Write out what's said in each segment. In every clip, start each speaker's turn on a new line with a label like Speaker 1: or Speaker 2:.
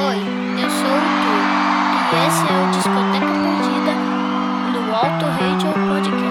Speaker 1: Oi, eu sou o Tu e esse é o Discoteca Perdida no Alto Radio Podcast.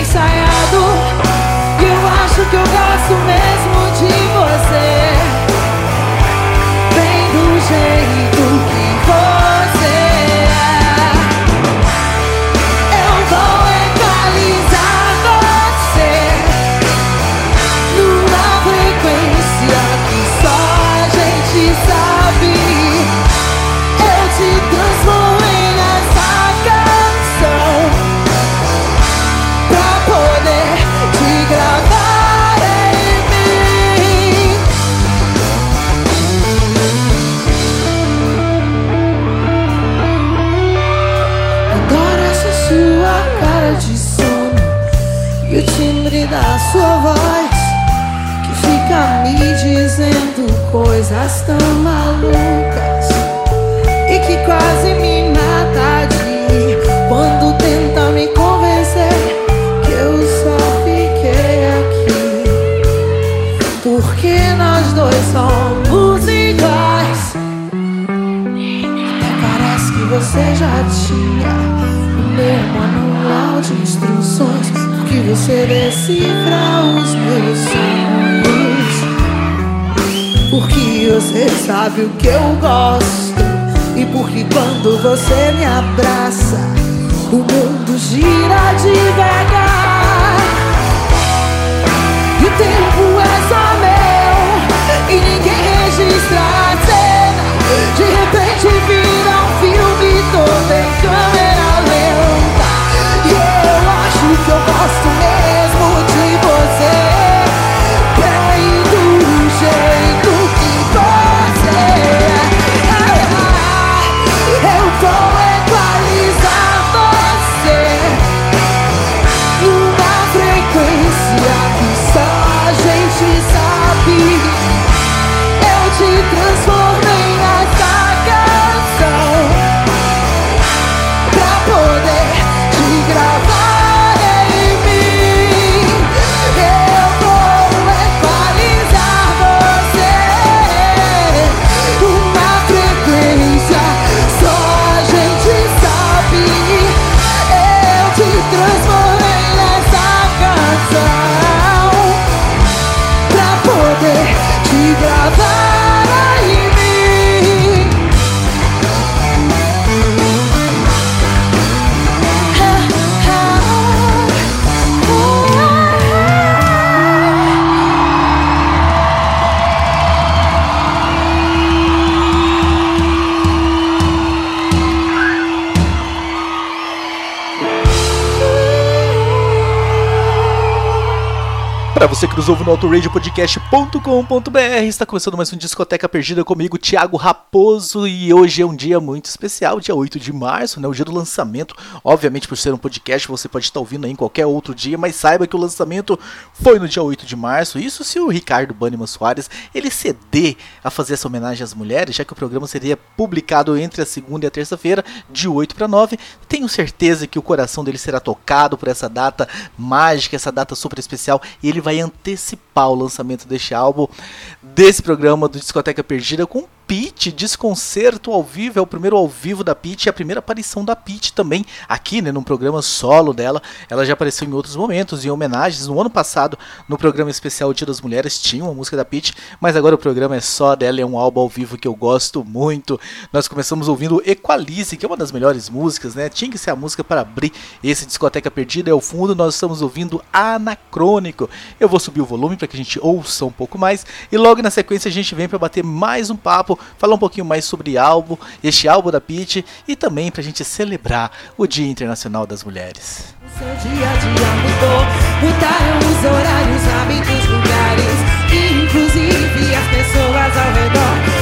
Speaker 2: Ensaiado. E eu acho que eu gosto mesmo de você. Bem do jeito coisas tão malucas e que quase me mata de quando tenta me convencer que eu só fiquei aqui porque nós dois somos iguais. Até parece que você já tinha o meu manual de instruções. Porque você decifra os meus sonhos. Porque você sabe o que eu gosto. E porque quando você me abraça, o mundo gira devagar. E o tempo é só meu E ninguém registra a cena De repente vira um filme todo em você que
Speaker 3: nos ouve no autoradiopodcast.com.br, está começando mais um Discoteca Perdida comigo, Thiago Raposo, e hoje é um dia muito especial, dia 8 de março, né, o dia do lançamento. Obviamente, por ser um podcast, você pode estar ouvindo aí em qualquer outro dia, mas saiba que o lançamento foi no dia 8 de março. Isso se o Ricardo Banniman Soares ele ceder a fazer essa homenagem às mulheres, já que o programa seria publicado entre a segunda e a terça-feira, de 8 para 9. Tenho certeza que o coração dele será tocado por essa data mágica, essa data super especial, e ele vai antecipar o lançamento deste álbum, desse programa do Discoteca Perdida, com Pete, Desconcerto ao vivo, é o primeiro ao vivo da Pete, é a primeira aparição da Pete também aqui, né, num programa solo dela. Ela já apareceu em outros momentos, em homenagens. No ano passado, no programa especial Dia das Mulheres, tinha uma música da Pete, mas agora o programa é só dela, é um álbum ao vivo que eu gosto muito. Nós começamos ouvindo Equalize, que é uma das melhores músicas, né? Tinha que ser a música para abrir esse Discoteca Perdida. É o fundo, nós estamos ouvindo Anacrônico. Eu vou subir o volume para que a gente ouça um pouco mais e logo na sequência a gente vem para bater mais um papo, falar um pouquinho mais sobre álbum, este álbum da Pete e também para a gente celebrar o Dia Internacional das Mulheres.
Speaker 2: O seu dia a dia mudou, mudaram os horários, hábitos, lugares, inclusive as pessoas ao redor.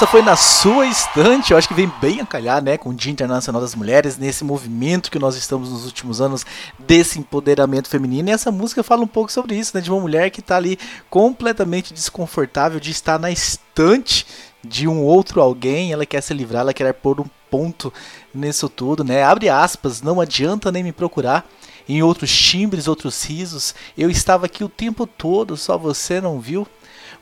Speaker 2: Essa
Speaker 3: foi na sua estante, eu acho que vem bem a calhar, né, com o Dia Internacional das Mulheres, nesse movimento que nós estamos nos últimos anos desse empoderamento feminino. E essa música fala um pouco sobre isso, né, de uma mulher que tá ali completamente desconfortável de estar na estante de um outro alguém, ela quer se livrar, ela quer pôr um ponto nisso tudo, né? Abre aspas, não adianta nem me procurar em outros timbres, outros risos. Eu estava aqui o tempo todo, só você não viu.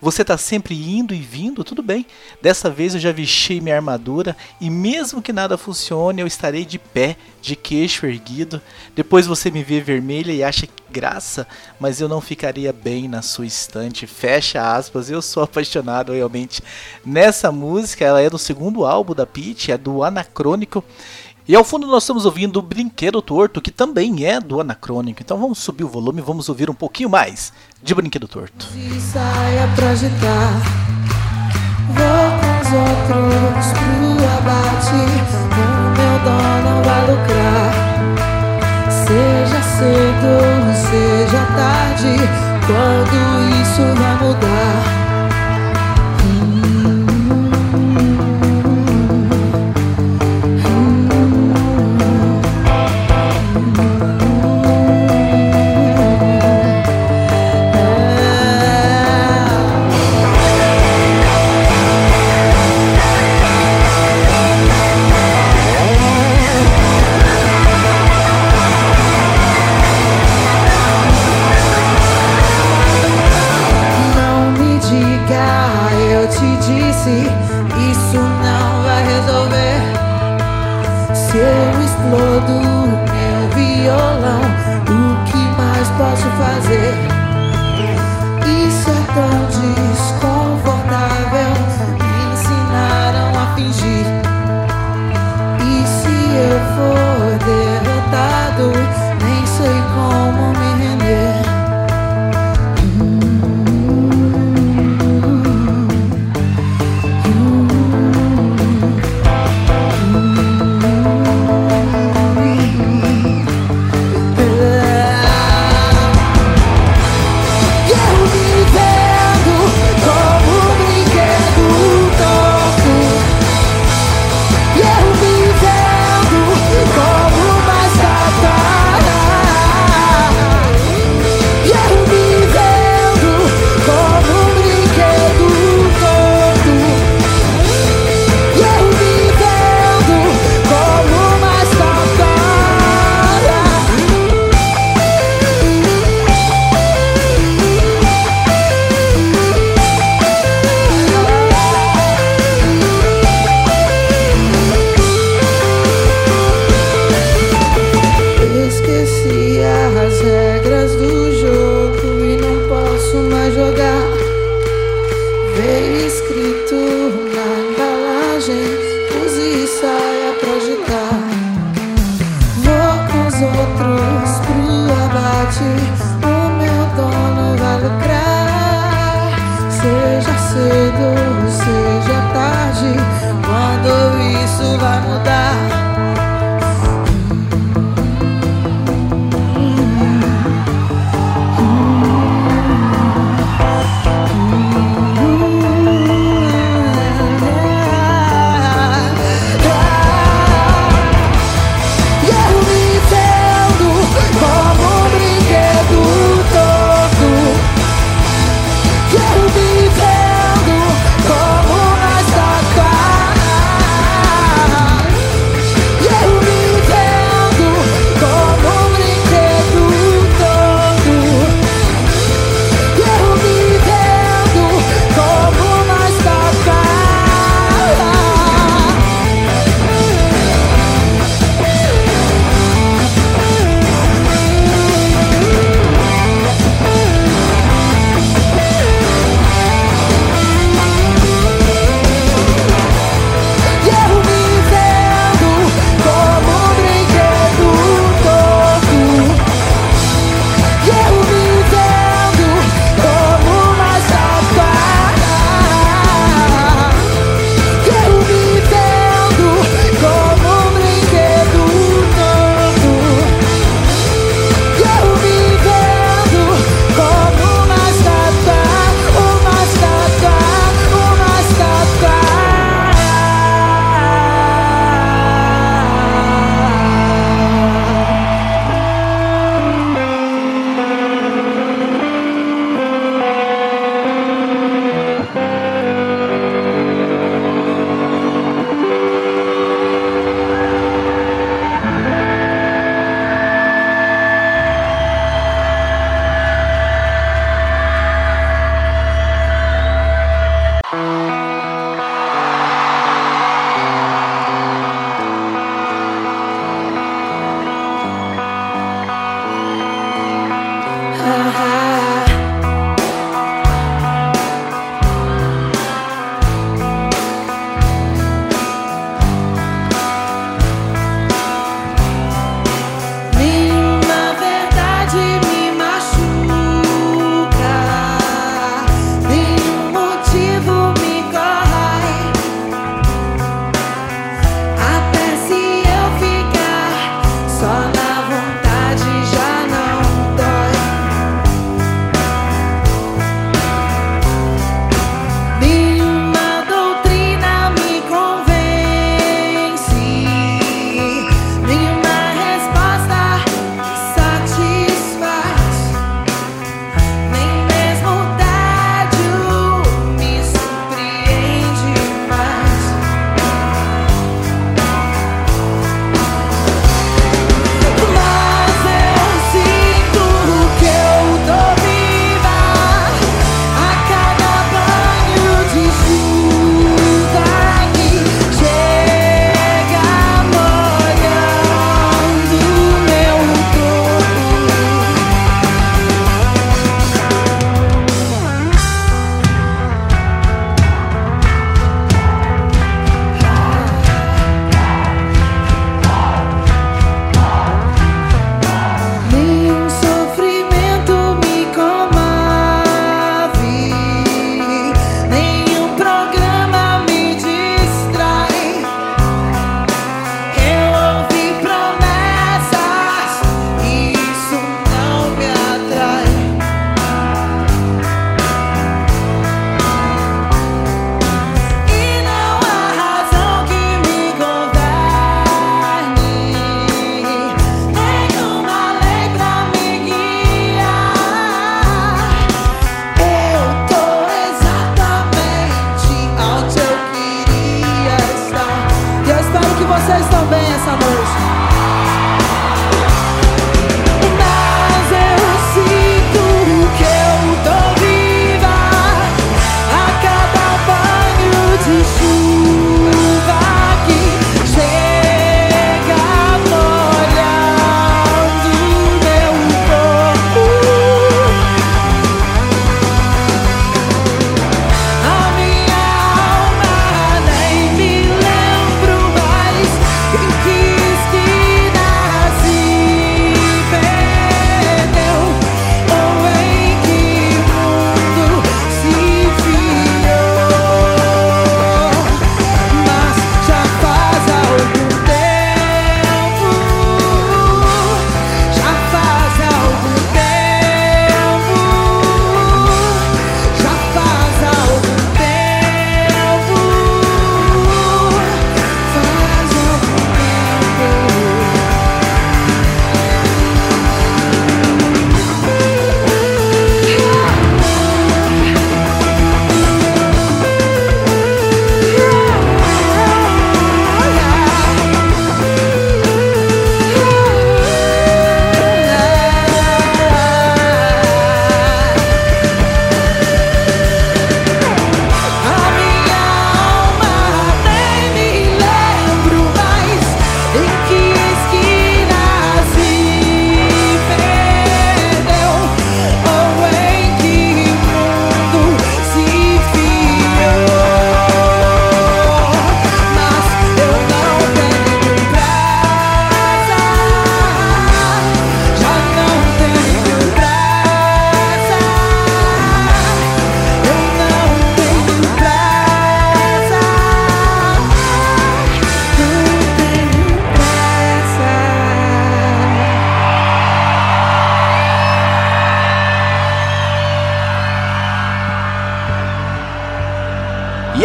Speaker 3: Você tá sempre indo e vindo, tudo bem. Dessa vez eu já vesti minha armadura e mesmo que nada funcione, eu estarei de pé, de queixo erguido. Depois você me vê vermelha e acha graça, mas eu não ficaria bem na sua estante. Fecha aspas. Eu sou apaixonado realmente nessa música. Ela é do segundo álbum da Peach, é do Anacrônico. E ao fundo nós estamos ouvindo Brinquedo Torto, que também é do Anacrônico. Então vamos subir o volume e vamos ouvir um pouquinho mais de Brinquedo Torto.
Speaker 2: O. Seja cedo, seja tarde. Quando isso vai mudar? Se eu explodo meu violão, o que mais posso fazer? Isso é tão desconfortável, me ensinaram a fingir. E se eu for derrotado, nem sei como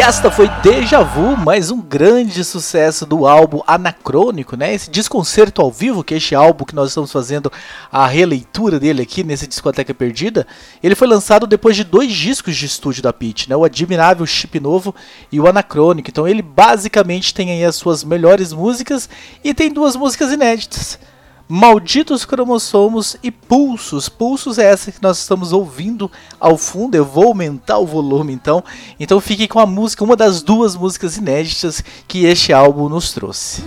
Speaker 3: esta foi Deja Vu, mais um grande sucesso do álbum Anacrônico, né? Esse desconcerto ao vivo, que é este álbum que nós estamos fazendo a releitura dele aqui nesse Discoteca Perdida, ele foi lançado depois de dois discos de estúdio da Pete, né? O Admirável Chip Novo e o Anacrônico. Então ele basicamente tem aí as suas melhores músicas e tem duas músicas inéditas. Malditos cromossomos e pulsos. Pulsos é essa que nós estamos ouvindo ao fundo. Eu vou aumentar o volume então. Então fique com a música, uma das duas músicas inéditas que este álbum nos trouxe.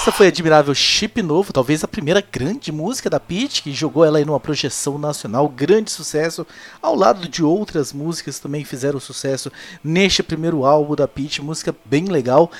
Speaker 3: Essa foi admirável Chip Novo, talvez a primeira grande música da Peach, que jogou ela em uma projeção nacional, grande sucesso, ao lado de outras músicas que também fizeram sucesso neste primeiro álbum da Peach, música bem legal.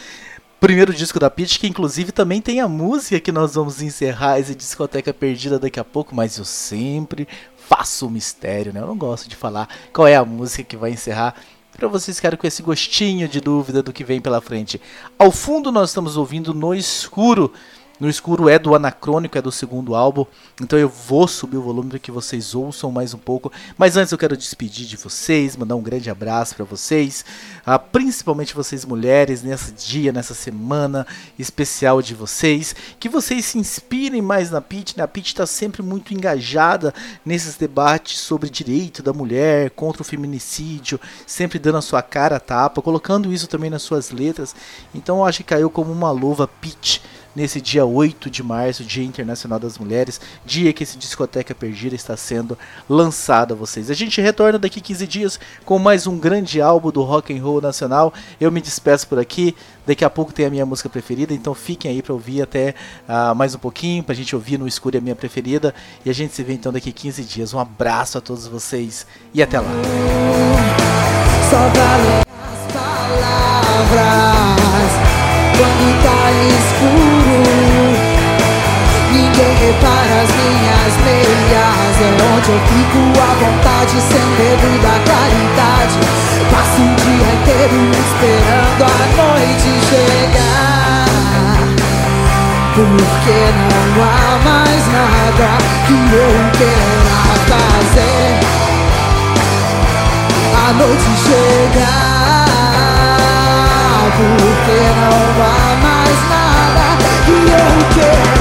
Speaker 3: Primeiro disco da Peach, que inclusive também tem a música que nós vamos encerrar essa discoteca perdida daqui a pouco, mas eu sempre faço o mistério, né? Eu não gosto de falar qual é a música que vai encerrar para vocês ficarem com esse gostinho de dúvida do que vem pela frente. Ao fundo nós estamos ouvindo No Escuro no Escuro é do Anacrônico, é do segundo álbum, então eu vou subir o volume para que vocês ouçam mais um pouco. Mas antes eu quero despedir de vocês, mandar um grande abraço para vocês, ah, principalmente vocês mulheres, nesse dia, nessa semana especial de vocês. Que vocês se inspirem mais na Pit, né? A Pit está sempre muito engajada nesses debates sobre direito da mulher, contra o feminicídio, sempre dando a sua cara a tapa, colocando isso também nas suas letras. Então eu acho que caiu como uma luva Pit nesse dia 8 de março, Dia Internacional das Mulheres, dia que esse Discoteca Perdida está sendo lançado a vocês. A gente retorna daqui 15 dias com mais um grande álbum do rock and roll nacional. Eu me despeço por aqui. Daqui a pouco tem a minha música preferida, então fiquem aí para ouvir até uh, mais um pouquinho, pra gente ouvir no escuro a minha preferida. E a gente se vê então daqui 15 dias. Um abraço a todos vocês e até lá. Só vale as palavras quando tá escuro. Ninguém repara as minhas meias. É onde eu fico à vontade Sem medo da claridade. Passo o dia inteiro esperando a noite chegar. Porque não há mais nada que eu queira fazer. A noite chegar porque não há mais nada que eu queira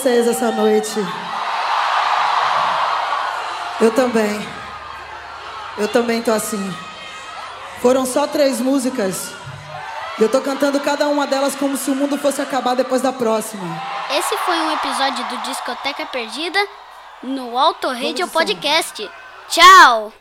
Speaker 2: vocês essa noite? Eu também. Eu também tô assim. Foram só três músicas. E eu tô cantando cada uma delas como se o mundo fosse acabar depois da próxima.
Speaker 1: Esse foi um episódio do Discoteca Perdida no Auto Radio. Podcast. Tchau!